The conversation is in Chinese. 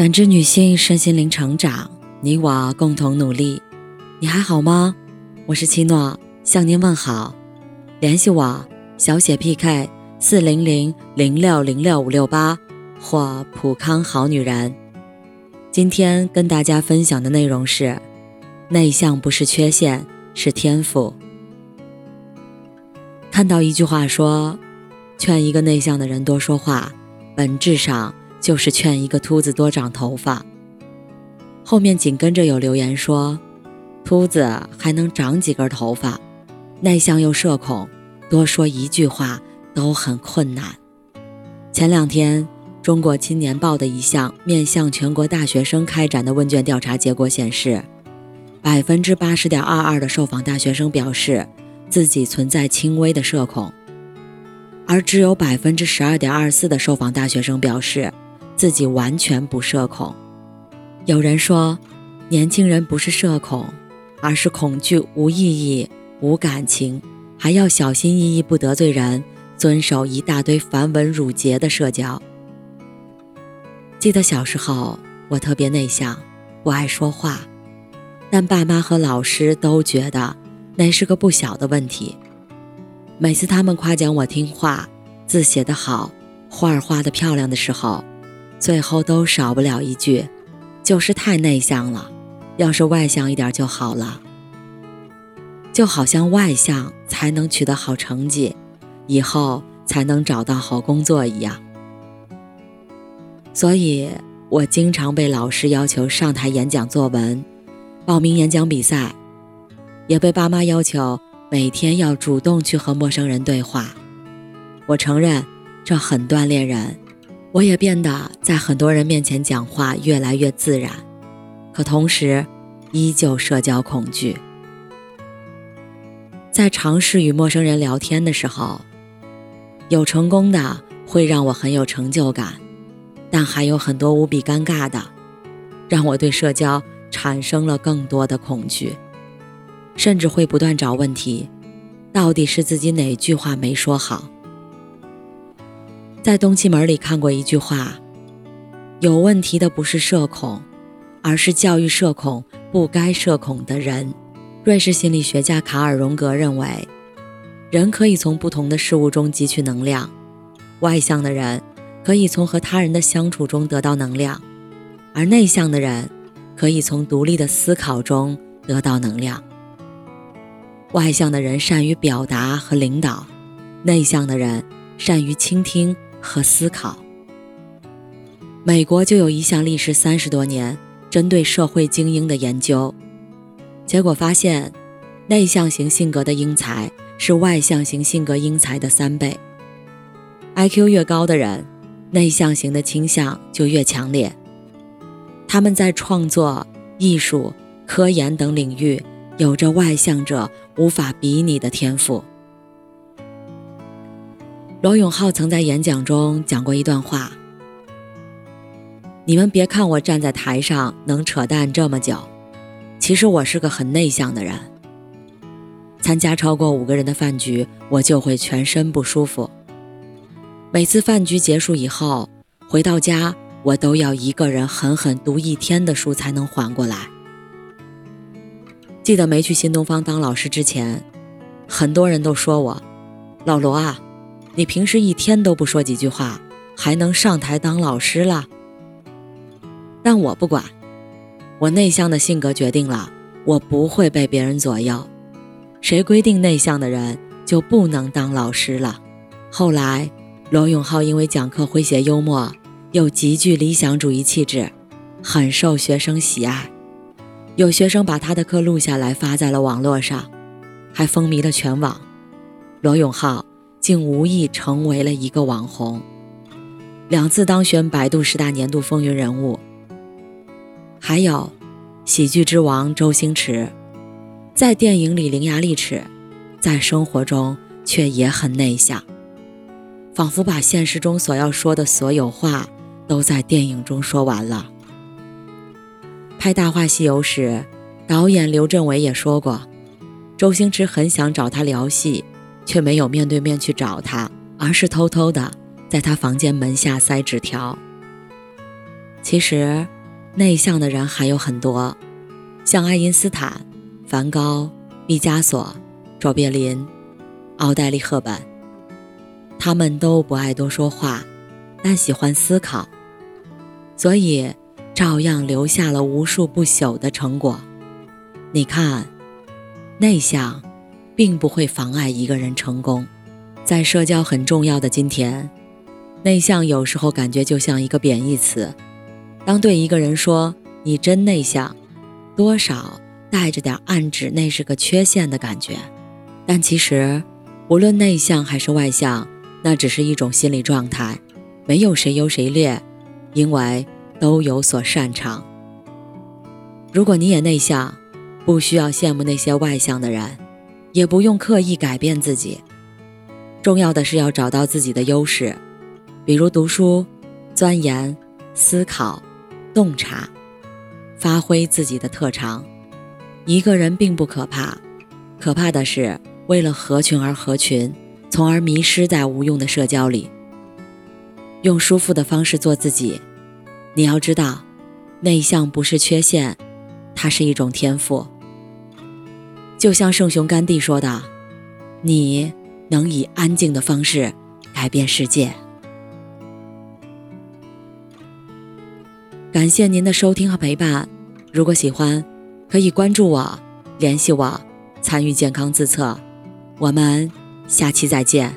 感知女性身心灵成长，你我共同努力。你还好吗？我是七诺，向您问好。联系我：小写 PK 四零零零六零六五六八或普康好女人。今天跟大家分享的内容是：内向不是缺陷，是天赋。看到一句话说，劝一个内向的人多说话，本质上。就是劝一个秃子多长头发。后面紧跟着有留言说，秃子还能长几根头发，内向又社恐，多说一句话都很困难。前两天，《中国青年报》的一项面向全国大学生开展的问卷调查结果显示，百分之八十点二二的受访大学生表示自己存在轻微的社恐，而只有百分之十二点二四的受访大学生表示。自己完全不社恐。有人说，年轻人不是社恐，而是恐惧无意义、无感情，还要小心翼翼不得罪人，遵守一大堆繁文缛节的社交。记得小时候，我特别内向，不爱说话，但爸妈和老师都觉得那是个不小的问题。每次他们夸奖我听话、字写得好、画儿画得漂亮的时候，最后都少不了一句，就是太内向了，要是外向一点就好了。就好像外向才能取得好成绩，以后才能找到好工作一样。所以我经常被老师要求上台演讲作文，报名演讲比赛，也被爸妈要求每天要主动去和陌生人对话。我承认，这很锻炼人。我也变得在很多人面前讲话越来越自然，可同时依旧社交恐惧。在尝试与陌生人聊天的时候，有成功的会让我很有成就感，但还有很多无比尴尬的，让我对社交产生了更多的恐惧，甚至会不断找问题，到底是自己哪句话没说好。在东七门里看过一句话：“有问题的不是社恐，而是教育社恐不该社恐的人。”瑞士心理学家卡尔·荣格认为，人可以从不同的事物中汲取能量。外向的人可以从和他人的相处中得到能量，而内向的人可以从独立的思考中得到能量。外向的人善于表达和领导，内向的人善于倾听。和思考。美国就有一项历时三十多年、针对社会精英的研究，结果发现，内向型性格的英才是外向型性格英才的三倍。IQ 越高的人，内向型的倾向就越强烈。他们在创作、艺术、科研等领域有着外向者无法比拟的天赋。罗永浩曾在演讲中讲过一段话：“你们别看我站在台上能扯淡这么久，其实我是个很内向的人。参加超过五个人的饭局，我就会全身不舒服。每次饭局结束以后，回到家我都要一个人狠狠读一天的书才能缓过来。记得没去新东方当老师之前，很多人都说我，老罗啊。”你平时一天都不说几句话，还能上台当老师了？但我不管，我内向的性格决定了，我不会被别人左右。谁规定内向的人就不能当老师了？后来，罗永浩因为讲课诙谐幽默，又极具理想主义气质，很受学生喜爱。有学生把他的课录下来发在了网络上，还风靡了全网。罗永浩。竟无意成为了一个网红，两次当选百度十大年度风云人物。还有，喜剧之王周星驰，在电影里伶牙俐齿，在生活中却也很内向，仿佛把现实中所要说的所有话都在电影中说完了。拍《大话西游》时，导演刘镇伟也说过，周星驰很想找他聊戏。却没有面对面去找他，而是偷偷的在他房间门下塞纸条。其实，内向的人还有很多，像爱因斯坦、梵高、毕加索、卓别林、奥黛丽·赫本，他们都不爱多说话，但喜欢思考，所以照样留下了无数不朽的成果。你看，内向并不会妨碍一个人成功。在社交很重要的今天，内向有时候感觉就像一个贬义词。当对一个人说“你真内向”，多少带着点暗指那是个缺陷的感觉。但其实，无论内向还是外向，那只是一种心理状态，没有谁优谁劣，因为都有所擅长。如果你也内向，不需要羡慕那些外向的人，也不用刻意改变自己。重要的是要找到自己的优势，比如读书、钻研、思考、洞察，发挥自己的特长。一个人并不可怕，可怕的是为了合群而合群，从而迷失在无用的社交里。用舒服的方式做自己。你要知道，内向不是缺陷，它是一种天赋。就像圣雄甘地说的：“你。”能以安静的方式改变世界。感谢您的收听和陪伴。如果喜欢，可以关注我、联系我、参与健康自测。我们下期再见。